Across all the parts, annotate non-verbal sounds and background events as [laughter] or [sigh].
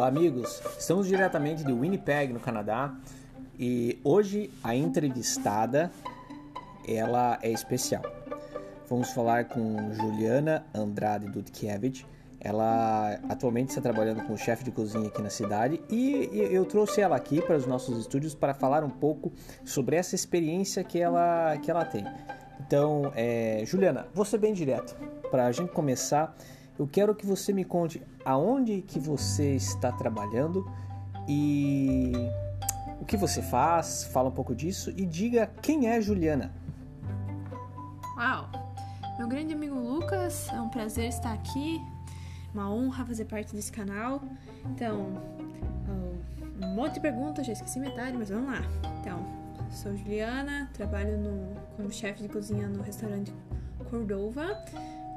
Olá, amigos. Estamos diretamente de Winnipeg, no Canadá, e hoje a entrevistada ela é especial. Vamos falar com Juliana Andrade Dudkiewicz. Ela atualmente está trabalhando como chefe de cozinha aqui na cidade e eu trouxe ela aqui para os nossos estúdios para falar um pouco sobre essa experiência que ela, que ela tem. Então, é, Juliana, ser bem direto. Para a gente começar, eu quero que você me conte aonde que você está trabalhando e o que você faz, fala um pouco disso e diga quem é Juliana. Uau! Meu grande amigo Lucas, é um prazer estar aqui, uma honra fazer parte desse canal. Então, um monte de perguntas, já esqueci metade, mas vamos lá. Então, sou Juliana, trabalho no, como chefe de cozinha no restaurante Cordova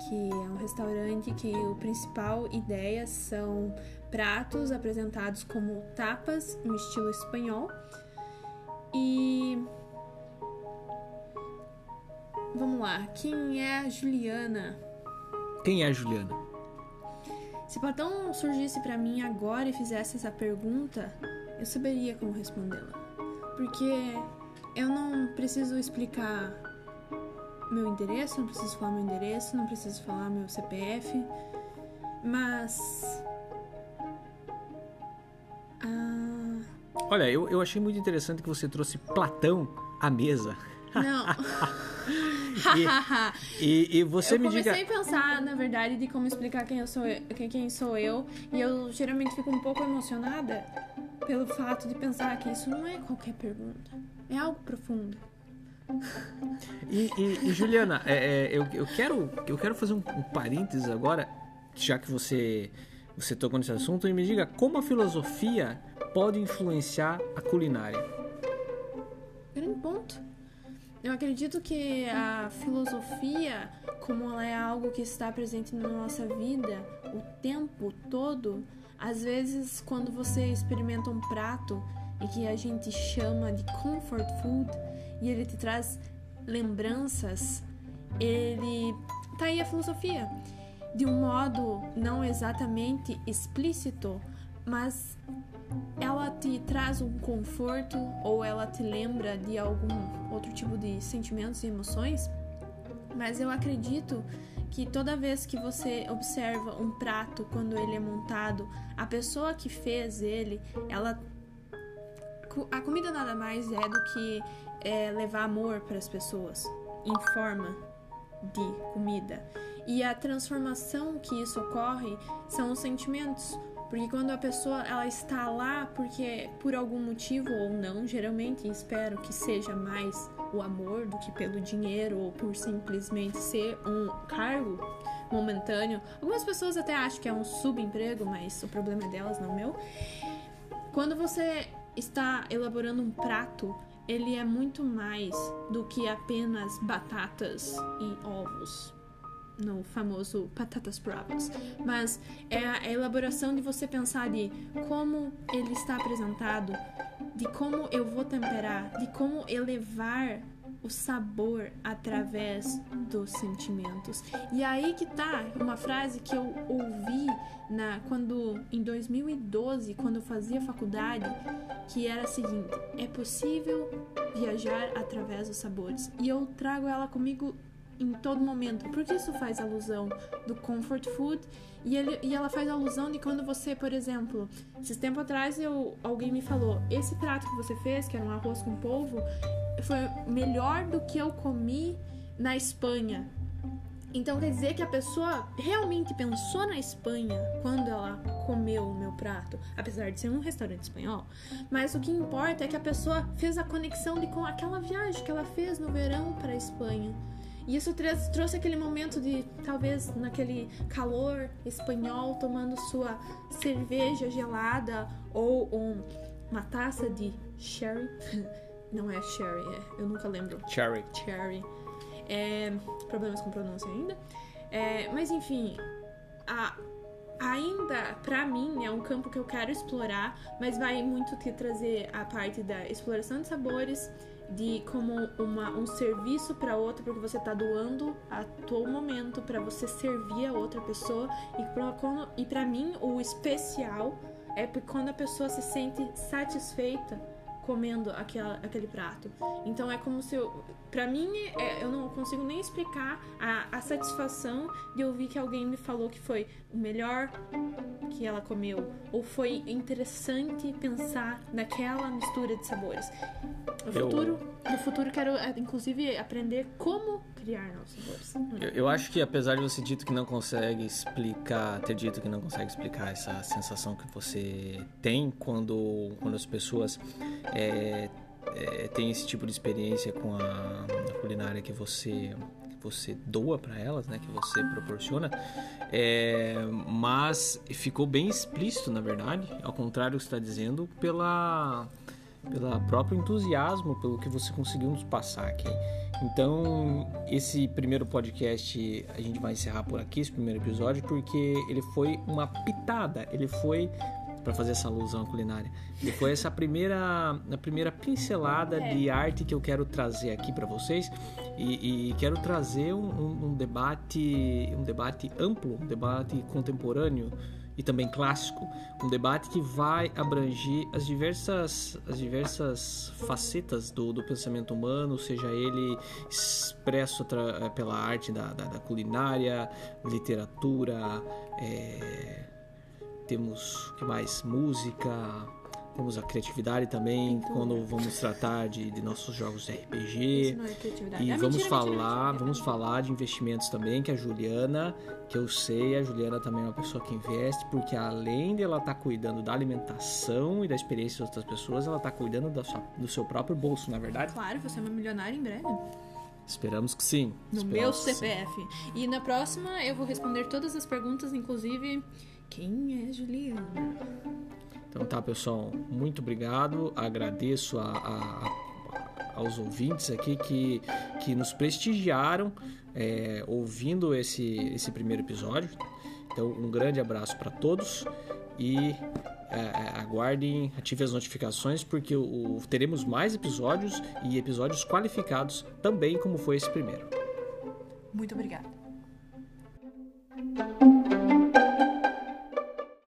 que é um restaurante que o principal ideia são pratos apresentados como tapas no estilo espanhol. E vamos lá, quem é a Juliana? Quem é a Juliana? Se Platão surgisse para mim agora e fizesse essa pergunta, eu saberia como respondê-la. Porque eu não preciso explicar meu endereço, não preciso falar meu endereço, não preciso falar meu CPF, mas. Ah... Olha, eu, eu achei muito interessante que você trouxe Platão à mesa. Não. [laughs] e, e, e, você eu me diga. Eu comecei a pensar, na verdade, de como explicar quem eu sou, quem, quem sou eu, e eu geralmente fico um pouco emocionada pelo fato de pensar que isso não é qualquer pergunta, é algo profundo. E, e, e Juliana, é, é, eu, eu, quero, eu quero fazer um, um parênteses agora, já que você, você tocou nesse assunto, e me diga como a filosofia pode influenciar a culinária. Grande ponto. Eu acredito que a filosofia, como ela é algo que está presente na nossa vida o tempo todo, às vezes quando você experimenta um prato e que a gente chama de comfort food, e ele te traz lembranças, ele tá aí a filosofia de um modo não exatamente explícito, mas ela te traz um conforto ou ela te lembra de algum outro tipo de sentimentos e emoções. Mas eu acredito que toda vez que você observa um prato quando ele é montado, a pessoa que fez ele, ela a comida nada mais é do que é, levar amor para as pessoas em forma de comida. E a transformação que isso ocorre são os sentimentos. Porque quando a pessoa ela está lá porque por algum motivo ou não, geralmente espero que seja mais o amor do que pelo dinheiro ou por simplesmente ser um cargo momentâneo. Algumas pessoas até acham que é um subemprego, mas o problema é delas, não meu. Quando você está elaborando um prato, ele é muito mais do que apenas batatas e ovos no famoso patatas bravas, mas é a elaboração de você pensar de como ele está apresentado, de como eu vou temperar, de como elevar o sabor através dos sentimentos. E aí que tá uma frase que eu ouvi na quando em 2012, quando eu fazia faculdade, que era a seguinte: é possível viajar através dos sabores. E eu trago ela comigo em todo momento, porque isso faz alusão do comfort food e, ele, e ela faz alusão de quando você, por exemplo, esses tempo atrás eu, alguém me falou: esse prato que você fez, que era um arroz com polvo, foi melhor do que eu comi na Espanha. Então quer dizer que a pessoa realmente pensou na Espanha quando ela comeu o meu prato, apesar de ser um restaurante espanhol. Mas o que importa é que a pessoa fez a conexão de com aquela viagem que ela fez no verão para a Espanha. E isso trouxe aquele momento de, talvez, naquele calor espanhol, tomando sua cerveja gelada ou um, uma taça de sherry. [laughs] Não é sherry, é, eu nunca lembro. Cherry. Cherry. É, problemas com pronúncia ainda. É, mas enfim, a, ainda para mim é um campo que eu quero explorar, mas vai muito te trazer a parte da exploração de sabores, de como uma, um serviço para outra, porque você está doando a todo momento para você servir a outra pessoa. E para mim, o especial é quando a pessoa se sente satisfeita comendo aquela, aquele prato. Então é como se eu. Pra mim, é, eu não consigo nem explicar a, a satisfação de ouvir que alguém me falou que foi o melhor que ela comeu. Ou foi interessante pensar naquela mistura de sabores. No Eu- futuro, no futuro quero, é, inclusive, aprender como criar novos sabores. Eu, eu acho que apesar de você dito que não consegue explicar, ter dito que não consegue explicar essa sensação que você tem quando, quando as pessoas é, é, têm esse tipo de experiência com a, a culinária que você você doa para elas, né, que você proporciona, é, mas ficou bem explícito, na verdade, ao contrário do que está dizendo, pela pelo próprio entusiasmo, pelo que você conseguiu nos passar aqui. Então, esse primeiro podcast a gente vai encerrar por aqui, esse primeiro episódio, porque ele foi uma pitada, ele foi para fazer essa alusão à culinária. Ele foi essa primeira, a primeira pincelada É. de arte que eu quero trazer aqui para vocês e, e quero trazer um, um- um debate, um debate amplo, um debate contemporâneo e também clássico, um debate que vai abranger as diversas, as diversas facetas do, do pensamento humano, seja ele expresso atra- pela arte da, da, da culinária, literatura, é, temos que mais? Música, temos a criatividade também Pintura. quando vamos tratar de, de nossos jogos de Isso RPG. não é criatividade. E Ah, vamos mentira, mentira, falar, mentira. vamos falar de investimentos também, que a Juliana, que eu sei, a Juliana também é uma pessoa que investe, porque além de ela estar cuidando da alimentação e da experiência das outras pessoas, ela está cuidando da sua- do seu próprio bolso, na verdade. Claro, você é uma milionária em breve. Esperamos que sim. No Esperamos meu que sim. CPF. E na próxima eu vou responder todas as perguntas, inclusive quem é Juliana? Então tá, pessoal, muito obrigado. Agradeço a- a- a- aos ouvintes aqui que, que nos prestigiaram é, ouvindo esse, esse primeiro episódio. Então, um grande abraço para todos e é, aguardem, ative as notificações porque o- teremos mais episódios e episódios qualificados também como foi esse primeiro. Muito obrigada.